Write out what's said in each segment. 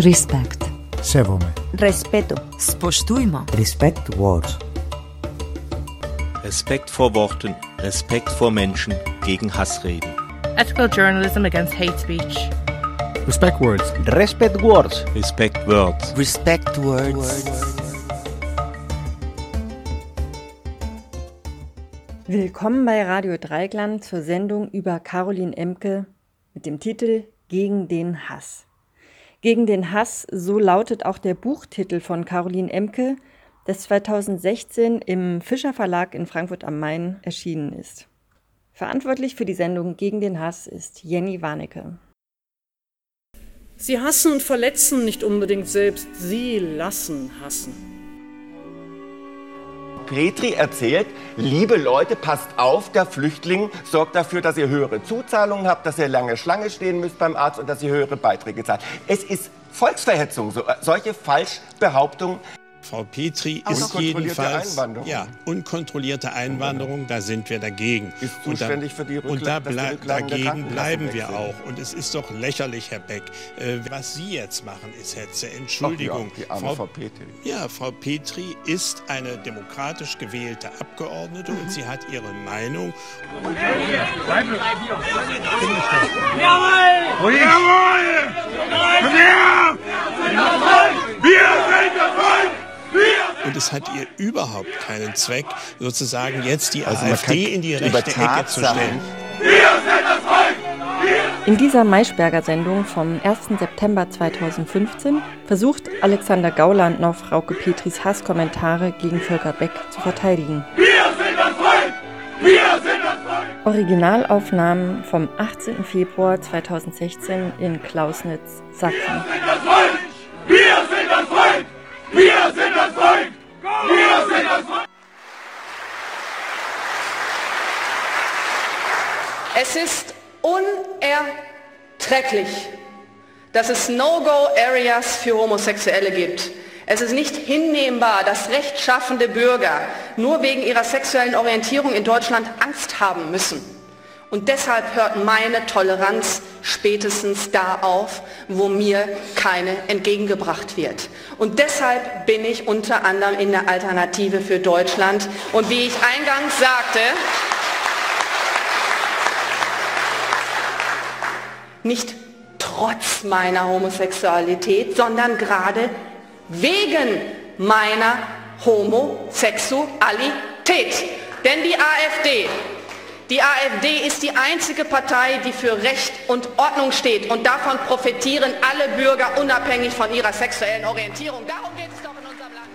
Respekt. Sevome. Respeto. Spoštujmo. Respekt words. Respekt vor Worten, Respekt vor Menschen gegen Hassreden. Ethical journalism against hate speech. Respect words. Respect words. Respect words. Respect words. Willkommen bei Radio Dreiklang zur Sendung über Caroline Emke mit dem Titel Gegen den Hass. Gegen den Hass, so lautet auch der Buchtitel von Caroline Emke, das 2016 im Fischer Verlag in Frankfurt am Main erschienen ist. Verantwortlich für die Sendung Gegen den Hass ist Jenny Warnecke. Sie hassen und verletzen nicht unbedingt selbst, sie lassen hassen. Petri erzählt, liebe Leute, passt auf, der Flüchtling sorgt dafür, dass ihr höhere Zuzahlungen habt, dass ihr lange Schlange stehen müsst beim Arzt und dass ihr höhere Beiträge zahlt. Es ist Volksverhetzung, äh, solche Falschbehauptungen. Frau Petri Auch ist unkontrollierte jedenfalls Einwanderung. ja unkontrollierte Einwanderung, da sind wir dagegen. Ist Und da- zuständig für die Rückla- Und da dass die blei- Rücklagen der dagegen bleiben wir sind. auch. Und es ist doch lächerlich, Herr Beck, äh, was Sie jetzt machen, ist Hetze. Entschuldigung. Ach ja, die arme Frau Petri. Ja, Frau Petri ist eine demokratisch gewählte Abgeordnete und sie hat ihre Meinung. Und es hat ihr überhaupt keinen Zweck, sozusagen jetzt die Also AfD in die rechte Ecke zu stellen. In dieser Maischberger-Sendung vom 1. September 2015 versucht Alexander Gauland noch Frauke Petris Hasskommentare gegen Volker Beck zu verteidigen. Originalaufnahmen vom 18. Februar 2016 in Klausnitz, Sachsen. Es ist unerträglich, dass es No-Go-Areas für Homosexuelle gibt. Es ist nicht hinnehmbar, dass rechtschaffende Bürger nur wegen ihrer sexuellen Orientierung in Deutschland Angst haben müssen. Und deshalb hört meine Toleranz spätestens da auf, wo mir keine entgegengebracht wird. Und deshalb bin ich unter anderem in der Alternative für Deutschland. Und wie ich eingangs sagte, nicht trotz meiner Homosexualität, sondern gerade wegen meiner Homosexualität. Denn die AfD, die AfD ist die einzige Partei, die für Recht und Ordnung steht und davon profitieren alle Bürger unabhängig von ihrer sexuellen Orientierung. Darum geht es doch in unserem Land.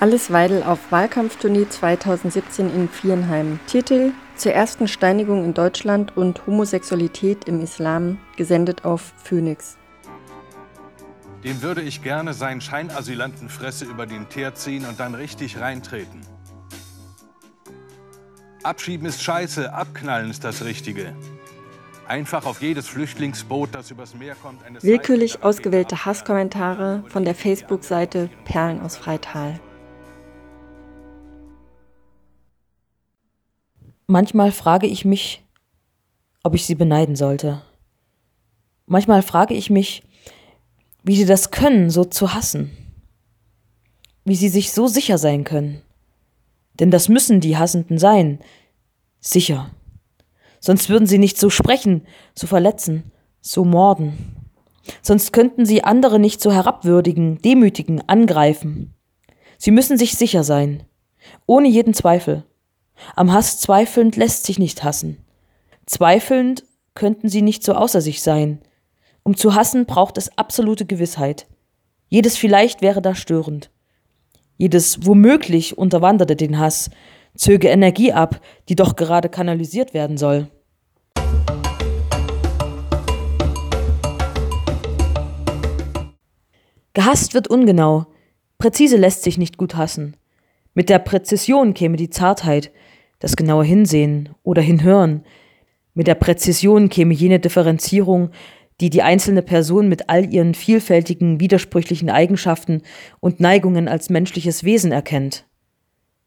Alice Weidel auf Wahlkampftournee 2017 in Viernheim. Titel zur ersten Steinigung in Deutschland und Homosexualität im Islam, gesendet auf Phoenix. Dem würde ich gerne seinen Scheinasylantenfresse über den Teer ziehen und dann richtig reintreten. Abschieben ist scheiße, abknallen ist das Richtige. Einfach auf jedes Flüchtlingsboot, das übers Meer kommt, eine Willkürlich ausgewählte Hasskommentare von der Facebook-Seite Perlen aus Freital. Manchmal frage ich mich, ob ich sie beneiden sollte. Manchmal frage ich mich, wie sie das können, so zu hassen. Wie sie sich so sicher sein können. Denn das müssen die Hassenden sein. Sicher. Sonst würden sie nicht so sprechen, so verletzen, so morden. Sonst könnten sie andere nicht so herabwürdigen, demütigen, angreifen. Sie müssen sich sicher sein. Ohne jeden Zweifel. Am Hass zweifelnd lässt sich nicht hassen. Zweifelnd könnten sie nicht so außer sich sein. Um zu hassen braucht es absolute Gewissheit. Jedes vielleicht wäre da störend. Jedes womöglich unterwanderte den Hass, zöge Energie ab, die doch gerade kanalisiert werden soll. Gehasst wird ungenau, präzise lässt sich nicht gut hassen. Mit der Präzision käme die Zartheit, das genaue Hinsehen oder Hinhören. Mit der Präzision käme jene Differenzierung, die die einzelne Person mit all ihren vielfältigen, widersprüchlichen Eigenschaften und Neigungen als menschliches Wesen erkennt.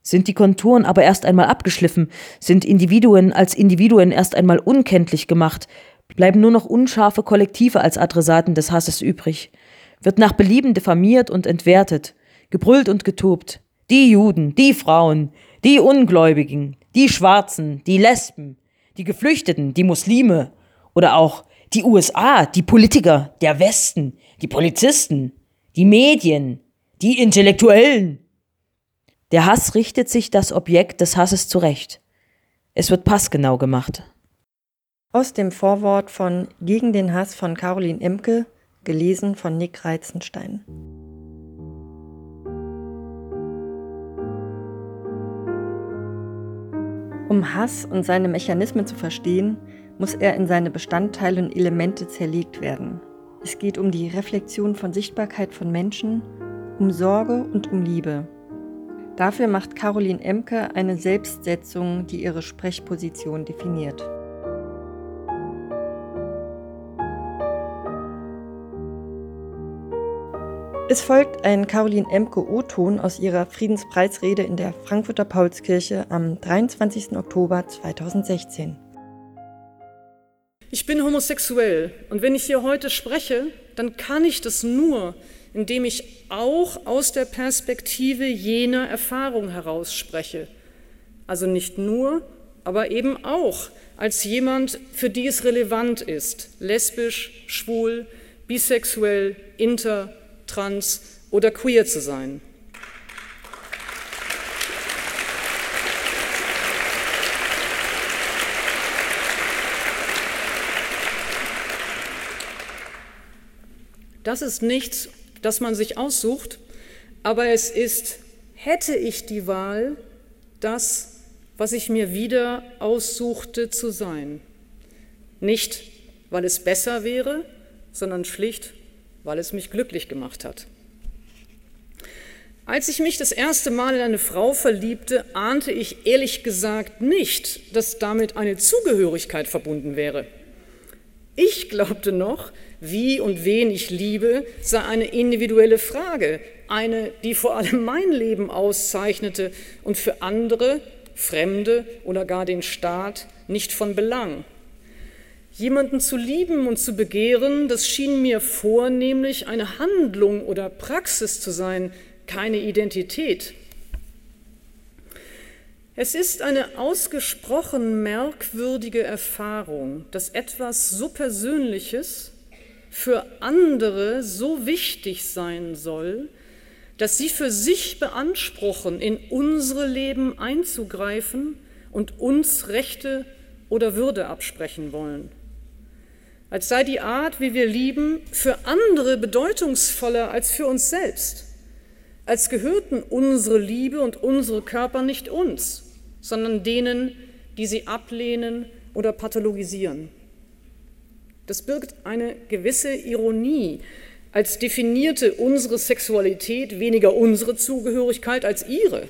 Sind die Konturen aber erst einmal abgeschliffen, sind Individuen als Individuen erst einmal unkenntlich gemacht, bleiben nur noch unscharfe Kollektive als Adressaten des Hasses übrig, wird nach Belieben diffamiert und entwertet, gebrüllt und getobt. Die Juden, die Frauen, die Ungläubigen, die Schwarzen, die Lesben, die Geflüchteten, die Muslime oder auch die USA, die Politiker, der Westen, die Polizisten, die Medien, die Intellektuellen. Der Hass richtet sich das Objekt des Hasses zurecht. Es wird passgenau gemacht. Aus dem Vorwort von Gegen den Hass von Caroline Emke, gelesen von Nick Reizenstein. Um Hass und seine Mechanismen zu verstehen, muss er in seine Bestandteile und Elemente zerlegt werden. Es geht um die Reflexion von Sichtbarkeit von Menschen, um Sorge und um Liebe. Dafür macht Caroline Emke eine Selbstsetzung, die ihre Sprechposition definiert. Es folgt ein Caroline Emke O-Ton aus ihrer Friedenspreisrede in der Frankfurter Paulskirche am 23. Oktober 2016. Ich bin homosexuell und wenn ich hier heute spreche, dann kann ich das nur, indem ich auch aus der Perspektive jener Erfahrung heraus spreche. Also nicht nur, aber eben auch als jemand, für die es relevant ist, lesbisch, schwul, bisexuell, inter, trans oder queer zu sein. Das ist nichts, das man sich aussucht, aber es ist, hätte ich die Wahl, das, was ich mir wieder aussuchte zu sein. Nicht, weil es besser wäre, sondern schlicht, weil es mich glücklich gemacht hat. Als ich mich das erste Mal in eine Frau verliebte, ahnte ich ehrlich gesagt nicht, dass damit eine Zugehörigkeit verbunden wäre. Ich glaubte noch, wie und wen ich liebe, sei eine individuelle Frage, eine, die vor allem mein Leben auszeichnete und für andere, Fremde oder gar den Staat nicht von Belang. Jemanden zu lieben und zu begehren, das schien mir vornehmlich eine Handlung oder Praxis zu sein, keine Identität. Es ist eine ausgesprochen merkwürdige Erfahrung, dass etwas so Persönliches für andere so wichtig sein soll, dass sie für sich beanspruchen, in unsere Leben einzugreifen und uns Rechte oder Würde absprechen wollen. Als sei die Art, wie wir lieben, für andere bedeutungsvoller als für uns selbst. Als gehörten unsere Liebe und unsere Körper nicht uns, sondern denen, die sie ablehnen oder pathologisieren. Das birgt eine gewisse Ironie, als definierte unsere Sexualität weniger unsere Zugehörigkeit als ihre.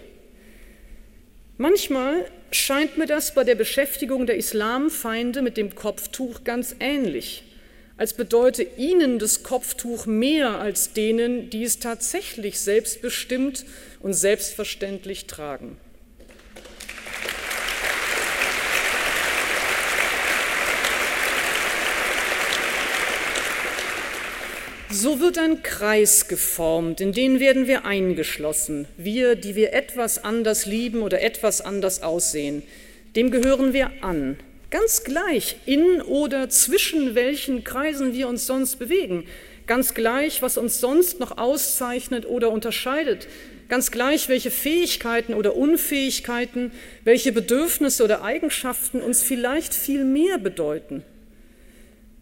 Manchmal scheint mir das bei der Beschäftigung der Islamfeinde mit dem Kopftuch ganz ähnlich, als bedeute ihnen das Kopftuch mehr als denen, die es tatsächlich selbstbestimmt und selbstverständlich tragen. So wird ein Kreis geformt, in den werden wir eingeschlossen. Wir, die wir etwas anders lieben oder etwas anders aussehen, dem gehören wir an. Ganz gleich, in oder zwischen welchen Kreisen wir uns sonst bewegen. Ganz gleich, was uns sonst noch auszeichnet oder unterscheidet. Ganz gleich, welche Fähigkeiten oder Unfähigkeiten, welche Bedürfnisse oder Eigenschaften uns vielleicht viel mehr bedeuten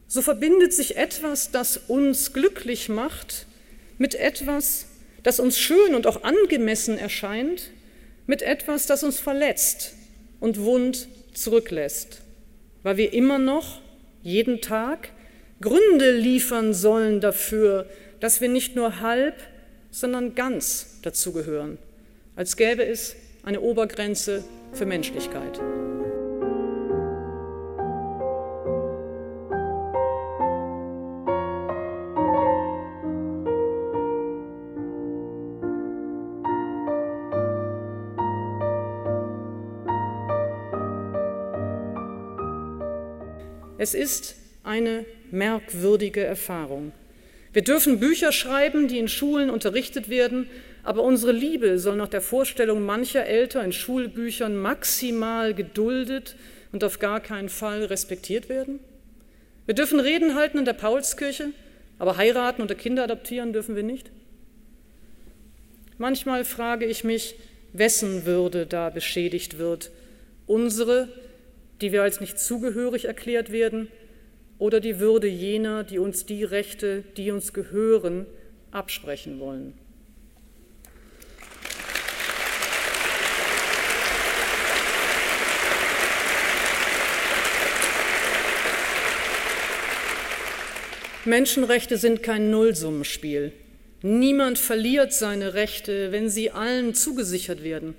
so verbindet sich etwas, das uns glücklich macht, mit etwas, das uns schön und auch angemessen erscheint, mit etwas, das uns verletzt und wund zurücklässt, weil wir immer noch jeden Tag Gründe liefern sollen dafür, dass wir nicht nur halb, sondern ganz dazugehören, als gäbe es eine Obergrenze für Menschlichkeit. Es ist eine merkwürdige Erfahrung. Wir dürfen Bücher schreiben, die in Schulen unterrichtet werden, aber unsere Liebe soll nach der Vorstellung mancher Eltern in Schulbüchern maximal geduldet und auf gar keinen Fall respektiert werden? Wir dürfen Reden halten in der Paulskirche, aber heiraten oder Kinder adoptieren dürfen wir nicht? Manchmal frage ich mich, wessen Würde da beschädigt wird. Unsere, die wir als nicht zugehörig erklärt werden, oder die Würde jener, die uns die Rechte, die uns gehören, absprechen wollen. Menschenrechte sind kein Nullsummenspiel. Niemand verliert seine Rechte, wenn sie allen zugesichert werden.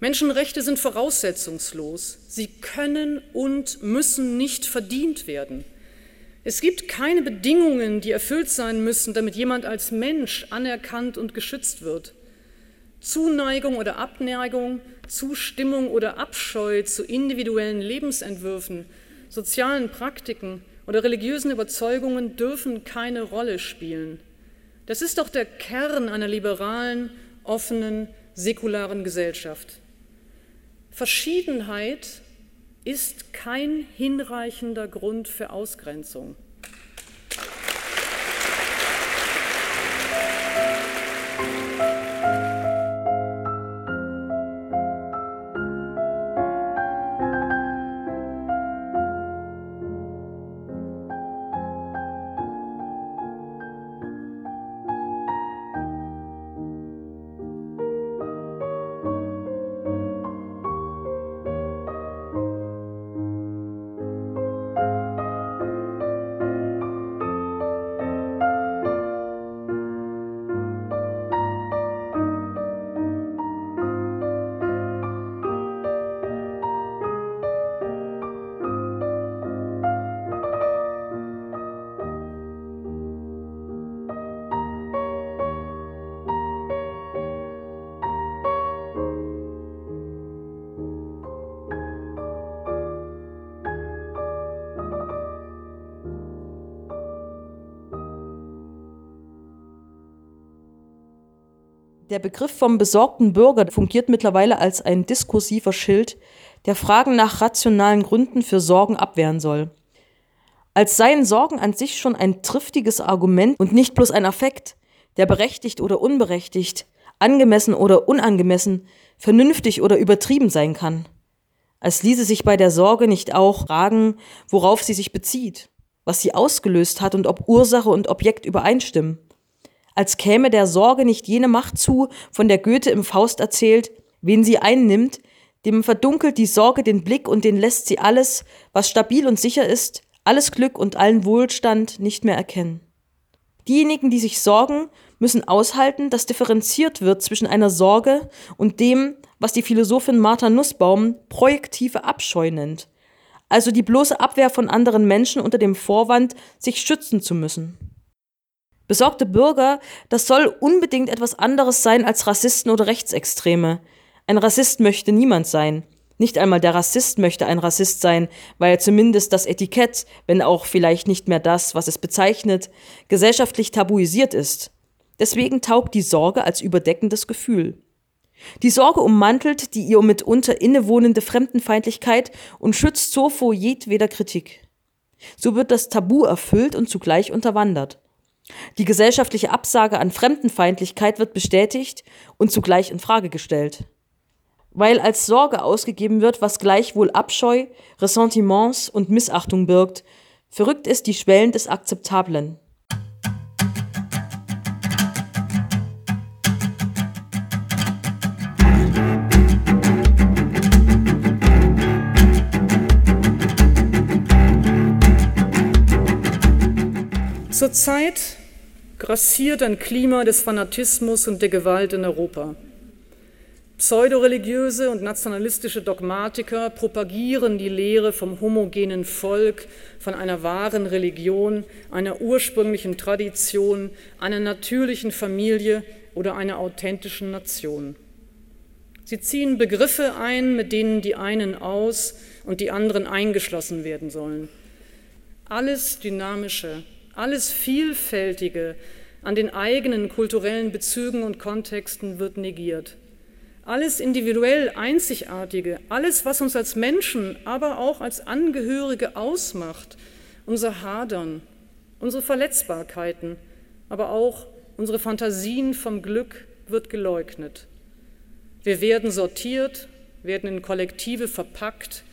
Menschenrechte sind voraussetzungslos. Sie können und müssen nicht verdient werden. Es gibt keine Bedingungen, die erfüllt sein müssen, damit jemand als Mensch anerkannt und geschützt wird. Zuneigung oder Abneigung, Zustimmung oder Abscheu zu individuellen Lebensentwürfen, sozialen Praktiken, oder religiösen Überzeugungen dürfen keine Rolle spielen. Das ist doch der Kern einer liberalen, offenen, säkularen Gesellschaft. Verschiedenheit ist kein hinreichender Grund für Ausgrenzung. Der Begriff vom besorgten Bürger fungiert mittlerweile als ein diskursiver Schild, der Fragen nach rationalen Gründen für Sorgen abwehren soll. Als seien Sorgen an sich schon ein triftiges Argument und nicht bloß ein Affekt, der berechtigt oder unberechtigt, angemessen oder unangemessen, vernünftig oder übertrieben sein kann. Als ließe sich bei der Sorge nicht auch fragen, worauf sie sich bezieht, was sie ausgelöst hat und ob Ursache und Objekt übereinstimmen als käme der Sorge nicht jene Macht zu, von der Goethe im Faust erzählt, wen sie einnimmt, dem verdunkelt die Sorge den Blick und den lässt sie alles, was stabil und sicher ist, alles Glück und allen Wohlstand nicht mehr erkennen. Diejenigen, die sich sorgen, müssen aushalten, dass differenziert wird zwischen einer Sorge und dem, was die Philosophin Martha Nussbaum projektive Abscheu nennt, also die bloße Abwehr von anderen Menschen unter dem Vorwand, sich schützen zu müssen. Besorgte Bürger, das soll unbedingt etwas anderes sein als Rassisten oder Rechtsextreme. Ein Rassist möchte niemand sein. Nicht einmal der Rassist möchte ein Rassist sein, weil zumindest das Etikett, wenn auch vielleicht nicht mehr das, was es bezeichnet, gesellschaftlich tabuisiert ist. Deswegen taugt die Sorge als überdeckendes Gefühl. Die Sorge ummantelt die ihr mitunter innewohnende Fremdenfeindlichkeit und schützt so vor jedweder Kritik. So wird das Tabu erfüllt und zugleich unterwandert. Die gesellschaftliche Absage an Fremdenfeindlichkeit wird bestätigt und zugleich in Frage gestellt. Weil als Sorge ausgegeben wird, was gleichwohl Abscheu, Ressentiments und Missachtung birgt, verrückt ist die Schwellen des Akzeptablen. Zurzeit grassiert ein Klima des Fanatismus und der Gewalt in Europa. Pseudoreligiöse und nationalistische Dogmatiker propagieren die Lehre vom homogenen Volk, von einer wahren Religion, einer ursprünglichen Tradition, einer natürlichen Familie oder einer authentischen Nation. Sie ziehen Begriffe ein, mit denen die einen aus und die anderen eingeschlossen werden sollen. Alles Dynamische, alles Vielfältige an den eigenen kulturellen Bezügen und Kontexten wird negiert. Alles individuell Einzigartige, alles, was uns als Menschen, aber auch als Angehörige ausmacht, unser Hadern, unsere Verletzbarkeiten, aber auch unsere Fantasien vom Glück wird geleugnet. Wir werden sortiert, werden in Kollektive verpackt,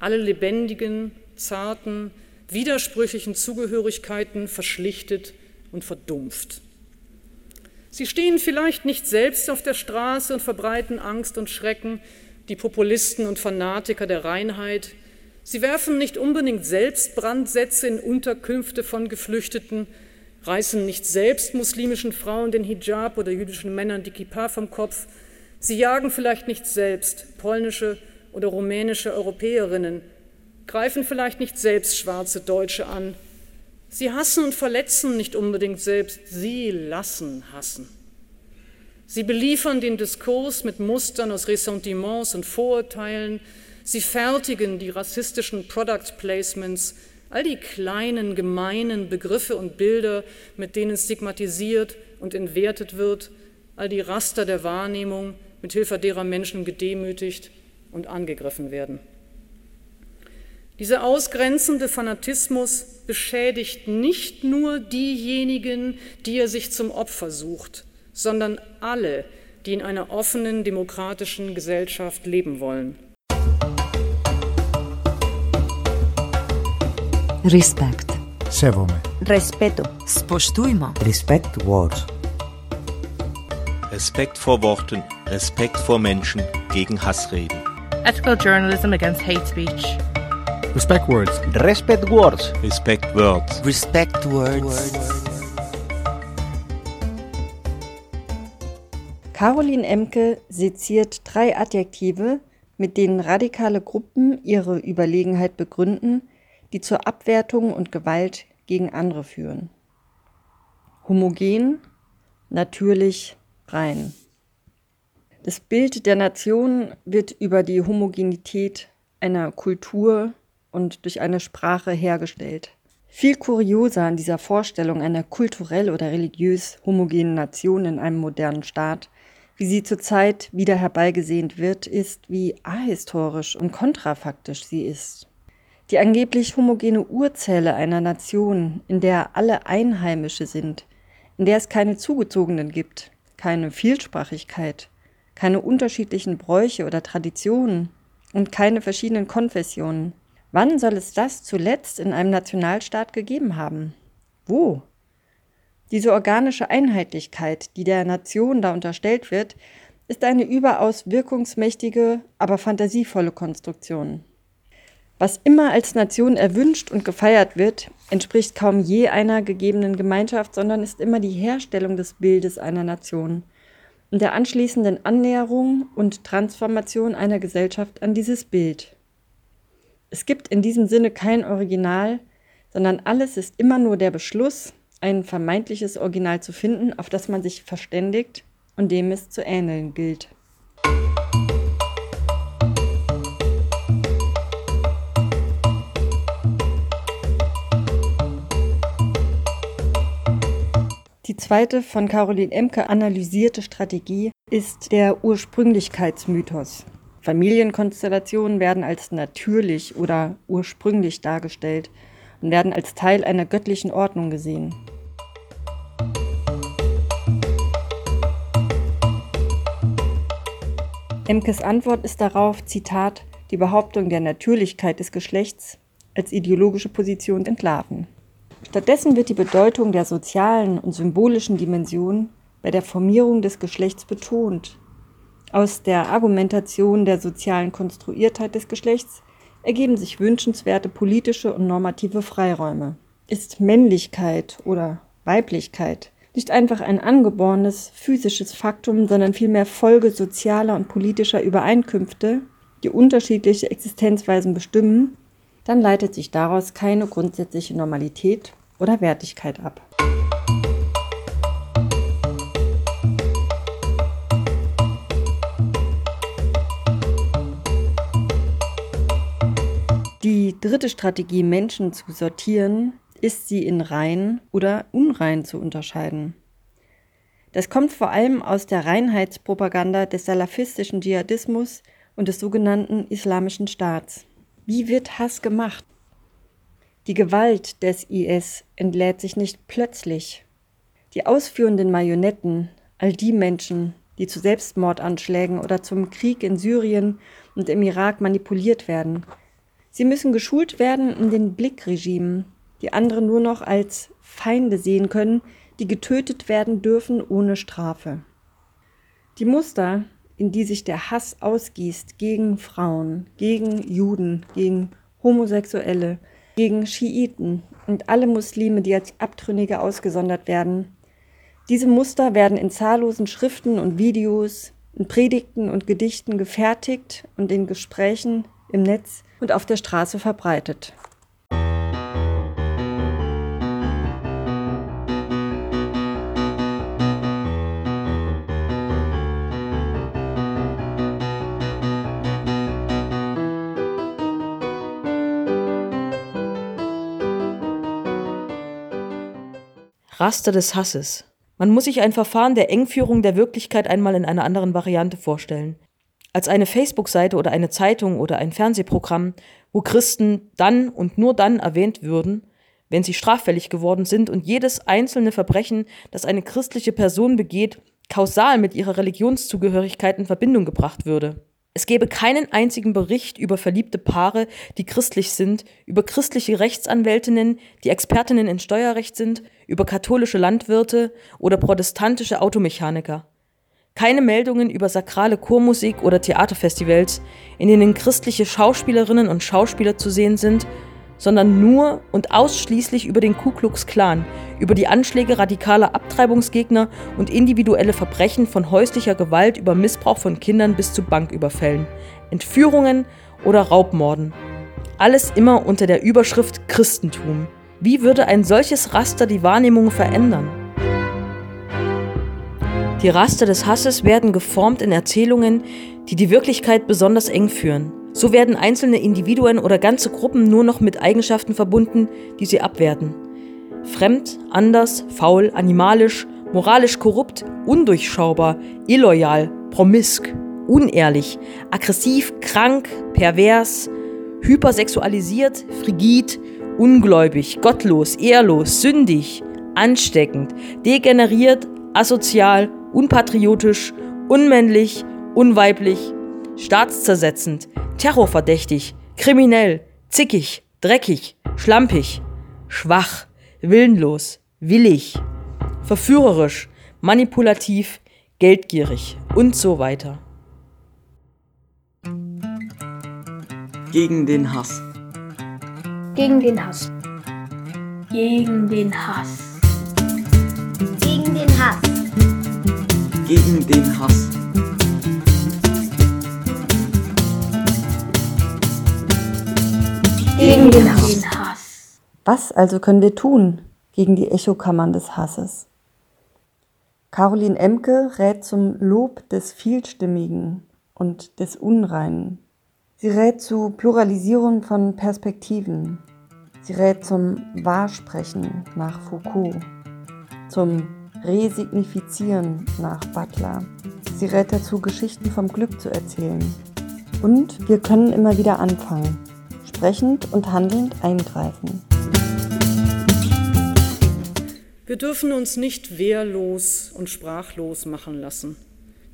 alle lebendigen, zarten, widersprüchlichen Zugehörigkeiten verschlichtet und verdumpft. Sie stehen vielleicht nicht selbst auf der Straße und verbreiten Angst und Schrecken, die Populisten und Fanatiker der Reinheit. Sie werfen nicht unbedingt selbst Brandsätze in Unterkünfte von Geflüchteten, reißen nicht selbst muslimischen Frauen den Hijab oder jüdischen Männern die Kippa vom Kopf. Sie jagen vielleicht nicht selbst polnische oder rumänische Europäerinnen, greifen vielleicht nicht selbst schwarze Deutsche an. Sie hassen und verletzen nicht unbedingt selbst, sie lassen hassen. Sie beliefern den Diskurs mit Mustern aus Ressentiments und Vorurteilen. Sie fertigen die rassistischen Product Placements, all die kleinen, gemeinen Begriffe und Bilder, mit denen stigmatisiert und entwertet wird, all die Raster der Wahrnehmung, mit Hilfe derer Menschen gedemütigt und angegriffen werden. Dieser ausgrenzende Fanatismus beschädigt nicht nur diejenigen, die er sich zum Opfer sucht, sondern alle, die in einer offenen, demokratischen Gesellschaft leben wollen. Respekt. Sewome. Respeto. Spoštujmo. Respect words. Respekt vor Worten, Respekt vor Menschen gegen Hassreden. Ethical journalism against hate speech. Respect words. Respect words. Respect words. Respect words. Caroline Emke seziert drei Adjektive, mit denen radikale Gruppen ihre Überlegenheit begründen, die zur Abwertung und Gewalt gegen andere führen. Homogen, natürlich, rein. Das Bild der Nation wird über die Homogenität einer Kultur und durch eine Sprache hergestellt. Viel kurioser an dieser Vorstellung einer kulturell oder religiös homogenen Nation in einem modernen Staat, wie sie zurzeit wieder herbeigesehnt wird, ist, wie ahistorisch und kontrafaktisch sie ist. Die angeblich homogene Urzelle einer Nation, in der alle Einheimische sind, in der es keine Zugezogenen gibt, keine Vielsprachigkeit, keine unterschiedlichen Bräuche oder Traditionen und keine verschiedenen Konfessionen. Wann soll es das zuletzt in einem Nationalstaat gegeben haben? Wo? Diese organische Einheitlichkeit, die der Nation da unterstellt wird, ist eine überaus wirkungsmächtige, aber fantasievolle Konstruktion. Was immer als Nation erwünscht und gefeiert wird, entspricht kaum je einer gegebenen Gemeinschaft, sondern ist immer die Herstellung des Bildes einer Nation und der anschließenden Annäherung und Transformation einer Gesellschaft an dieses Bild. Es gibt in diesem Sinne kein Original, sondern alles ist immer nur der Beschluss, ein vermeintliches Original zu finden, auf das man sich verständigt und dem es zu ähneln gilt. Die zweite von Caroline Emke analysierte Strategie ist der Ursprünglichkeitsmythos. Familienkonstellationen werden als natürlich oder ursprünglich dargestellt und werden als Teil einer göttlichen Ordnung gesehen. Emkes Antwort ist darauf, Zitat, die Behauptung der Natürlichkeit des Geschlechts als ideologische Position entlarven. Stattdessen wird die Bedeutung der sozialen und symbolischen Dimension bei der Formierung des Geschlechts betont. Aus der Argumentation der sozialen Konstruiertheit des Geschlechts ergeben sich wünschenswerte politische und normative Freiräume. Ist Männlichkeit oder Weiblichkeit nicht einfach ein angeborenes physisches Faktum, sondern vielmehr Folge sozialer und politischer Übereinkünfte, die unterschiedliche Existenzweisen bestimmen, dann leitet sich daraus keine grundsätzliche Normalität oder Wertigkeit ab. Dritte Strategie, Menschen zu sortieren, ist sie in rein oder unrein zu unterscheiden. Das kommt vor allem aus der Reinheitspropaganda des salafistischen Dschihadismus und des sogenannten Islamischen Staats. Wie wird Hass gemacht? Die Gewalt des IS entlädt sich nicht plötzlich. Die ausführenden Marionetten, all die Menschen, die zu Selbstmordanschlägen oder zum Krieg in Syrien und im Irak manipuliert werden, sie müssen geschult werden in den Blickregimen, die andere nur noch als Feinde sehen können, die getötet werden dürfen ohne Strafe. Die Muster, in die sich der Hass ausgießt gegen Frauen, gegen Juden, gegen Homosexuelle, gegen Schiiten und alle Muslime, die als Abtrünnige ausgesondert werden. Diese Muster werden in zahllosen Schriften und Videos, in Predigten und Gedichten gefertigt und in Gesprächen im Netz und auf der Straße verbreitet. Raster des Hasses. Man muss sich ein Verfahren der Engführung der Wirklichkeit einmal in einer anderen Variante vorstellen. Als eine Facebook-Seite oder eine Zeitung oder ein Fernsehprogramm, wo Christen dann und nur dann erwähnt würden, wenn sie straffällig geworden sind und jedes einzelne Verbrechen, das eine christliche Person begeht, kausal mit ihrer Religionszugehörigkeit in Verbindung gebracht würde. Es gäbe keinen einzigen Bericht über verliebte Paare, die christlich sind, über christliche Rechtsanwältinnen, die Expertinnen in Steuerrecht sind, über katholische Landwirte oder protestantische Automechaniker. Keine Meldungen über sakrale Chormusik oder Theaterfestivals, in denen christliche Schauspielerinnen und Schauspieler zu sehen sind sondern nur und ausschließlich über den Ku Klux Klan, über die Anschläge radikaler Abtreibungsgegner und individuelle Verbrechen von häuslicher Gewalt über Missbrauch von Kindern bis zu Banküberfällen, Entführungen oder Raubmorden. Alles immer unter der Überschrift Christentum. Wie würde ein solches Raster die Wahrnehmung verändern? Die Raster des Hasses werden geformt in Erzählungen, die die Wirklichkeit besonders eng führen. So werden einzelne Individuen oder ganze Gruppen nur noch mit Eigenschaften verbunden, die sie abwerten. Fremd, anders, faul, animalisch, moralisch korrupt, undurchschaubar, illoyal, promisk, unehrlich, aggressiv, krank, pervers, hypersexualisiert, frigid, ungläubig, gottlos, ehrlos, sündig, ansteckend, degeneriert, asozial, unpatriotisch, unmännlich, unweiblich, staatszersetzend, terrorverdächtig, kriminell, zickig, dreckig, schlampig, schwach, willenlos, willig, verführerisch, manipulativ, geldgierig und so weiter. Gegen den Hass. Gegen den Hass. Gegen den Hass. Gegen den Hass. Gegen den Hass. Gegen den Hass. Was also können wir tun gegen die Echokammern des Hasses? Caroline Emke rät zum Lob des Vielstimmigen und des Unreinen. Sie rät zu Pluralisierung von Perspektiven. Sie rät zum Wahrsprechen nach Foucault, zum Resignifizieren nach Butler. Sie rät dazu, Geschichten vom Glück zu erzählen. Und wir können immer wieder anfangen sprechend und handelnd eingreifen. Wir dürfen uns nicht wehrlos und sprachlos machen lassen.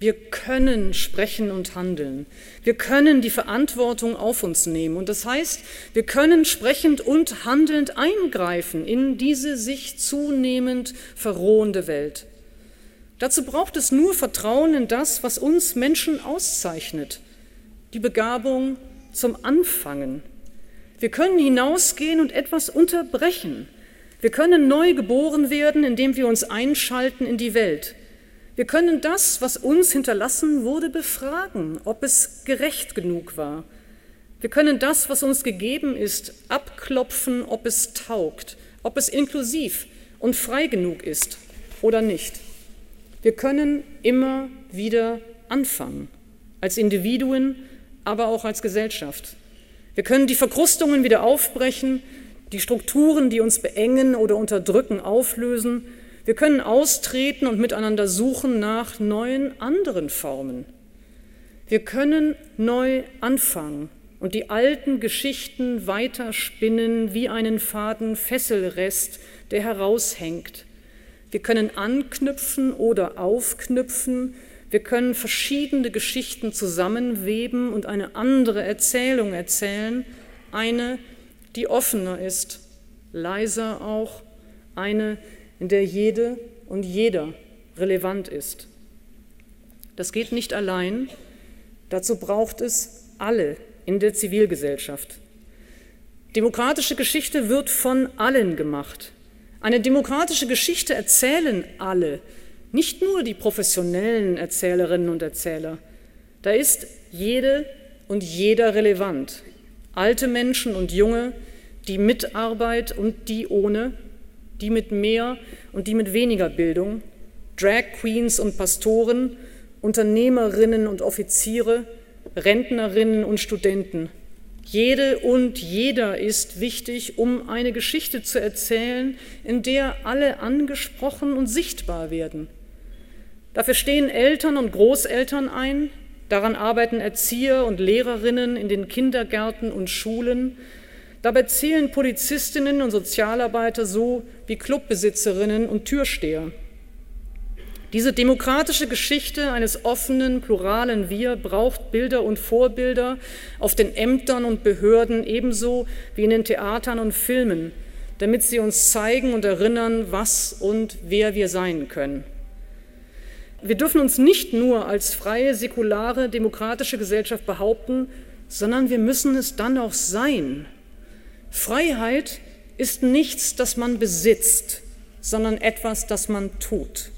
Wir können sprechen und handeln. Wir können die Verantwortung auf uns nehmen. Und das heißt, wir können sprechend und handelnd eingreifen in diese sich zunehmend verrohende Welt. Dazu braucht es nur Vertrauen in das, was uns Menschen auszeichnet. Die Begabung zum Anfangen, wir können hinausgehen und etwas unterbrechen. Wir können neu geboren werden, indem wir uns einschalten in die Welt. Wir können das, was uns hinterlassen wurde, befragen, ob es gerecht genug war. Wir können das, was uns gegeben ist, abklopfen, ob es taugt, ob es inklusiv und frei genug ist oder nicht. Wir können immer wieder anfangen, als Individuen, aber auch als Gesellschaft. Wir können die Verkrustungen wieder aufbrechen, die Strukturen, die uns beengen oder unterdrücken, auflösen. Wir können austreten und miteinander suchen nach neuen anderen Formen. Wir können neu anfangen und die alten Geschichten weiter spinnen wie einen faden Fesselrest, der heraushängt. Wir können anknüpfen oder aufknüpfen. Wir können verschiedene Geschichten zusammenweben und eine andere Erzählung erzählen, eine, die offener ist, leiser auch, eine, in der jede und jeder relevant ist. Das geht nicht allein, dazu braucht es alle in der Zivilgesellschaft. Demokratische Geschichte wird von allen gemacht. Eine demokratische Geschichte erzählen alle, nicht nur die professionellen Erzählerinnen und Erzähler. Da ist jede und jeder relevant. Alte Menschen und junge, die mit Arbeit und die ohne, die mit mehr und die mit weniger Bildung, Drag Queens und Pastoren, Unternehmerinnen und Offiziere, Rentnerinnen und Studenten. Jede und jeder ist wichtig, um eine Geschichte zu erzählen, in der alle angesprochen und sichtbar werden. Dafür stehen Eltern und Großeltern ein, daran arbeiten Erzieher und Lehrerinnen in den Kindergärten und Schulen, dabei zählen Polizistinnen und Sozialarbeiter so wie Clubbesitzerinnen und Türsteher. Diese demokratische Geschichte eines offenen, pluralen Wir braucht Bilder und Vorbilder auf den Ämtern und Behörden ebenso wie in den Theatern und Filmen, damit sie uns zeigen und erinnern, was und wer wir sein können. Wir dürfen uns nicht nur als freie, säkulare, demokratische Gesellschaft behaupten, sondern wir müssen es dann auch sein. Freiheit ist nichts, das man besitzt, sondern etwas, das man tut.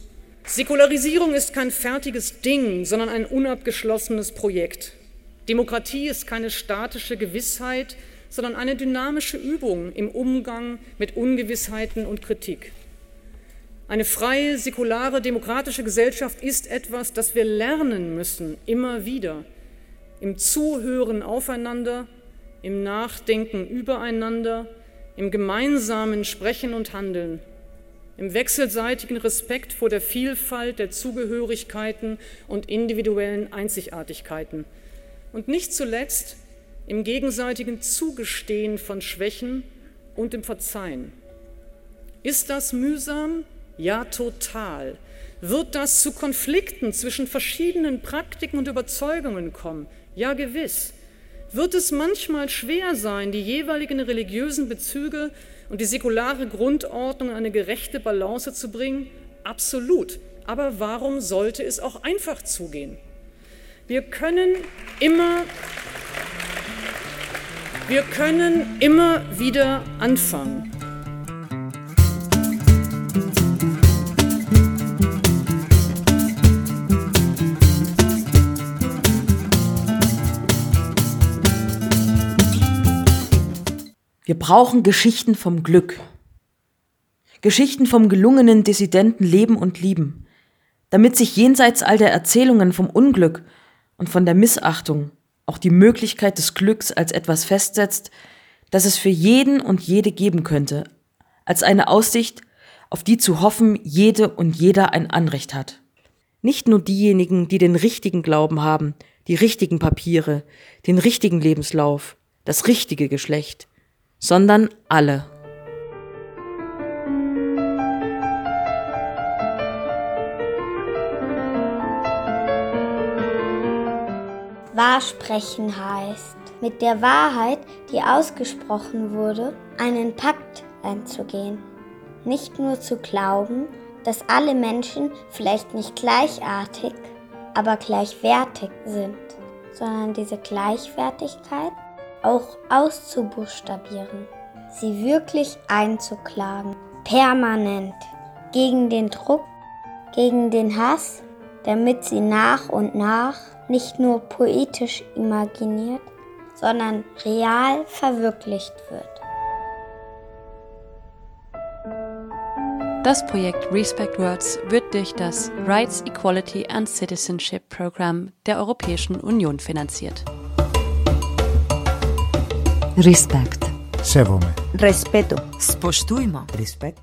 Säkularisierung ist kein fertiges Ding, sondern ein unabgeschlossenes Projekt. Demokratie ist keine statische Gewissheit, sondern eine dynamische Übung im Umgang mit Ungewissheiten und Kritik. Eine freie, säkulare, demokratische Gesellschaft ist etwas, das wir lernen müssen, immer wieder, im Zuhören aufeinander, im Nachdenken übereinander, im gemeinsamen Sprechen und Handeln im wechselseitigen Respekt vor der Vielfalt der Zugehörigkeiten und individuellen Einzigartigkeiten und nicht zuletzt im gegenseitigen Zugestehen von Schwächen und im Verzeihen. Ist das mühsam? Ja, total. Wird das zu Konflikten zwischen verschiedenen Praktiken und Überzeugungen kommen? Ja, gewiss. Wird es manchmal schwer sein, die jeweiligen religiösen Bezüge und die säkulare Grundordnung eine gerechte Balance zu bringen? Absolut. Aber warum sollte es auch einfach zugehen? Wir können immer, wir können immer wieder anfangen. Wir brauchen Geschichten vom Glück. Geschichten vom gelungenen Dissidenten leben und lieben, damit sich jenseits all der Erzählungen vom Unglück und von der Missachtung auch die Möglichkeit des Glücks als etwas festsetzt, das es für jeden und jede geben könnte, als eine Aussicht, auf die zu hoffen jede und jeder ein Anrecht hat. Nicht nur diejenigen, die den richtigen Glauben haben, die richtigen Papiere, den richtigen Lebenslauf, das richtige Geschlecht, sondern alle. Wahrsprechen heißt, mit der Wahrheit, die ausgesprochen wurde, einen Pakt einzugehen. Nicht nur zu glauben, dass alle Menschen vielleicht nicht gleichartig, aber gleichwertig sind, sondern diese Gleichwertigkeit auch auszubuchstabieren, sie wirklich einzuklagen, permanent, gegen den Druck, gegen den Hass, damit sie nach und nach nicht nur poetisch imaginiert, sondern real verwirklicht wird. Das Projekt Respect Words wird durch das Rights, Equality and Citizenship Program der Europäischen Union finanziert. Респект. Севоме. Респето. Споштујмо. Респект.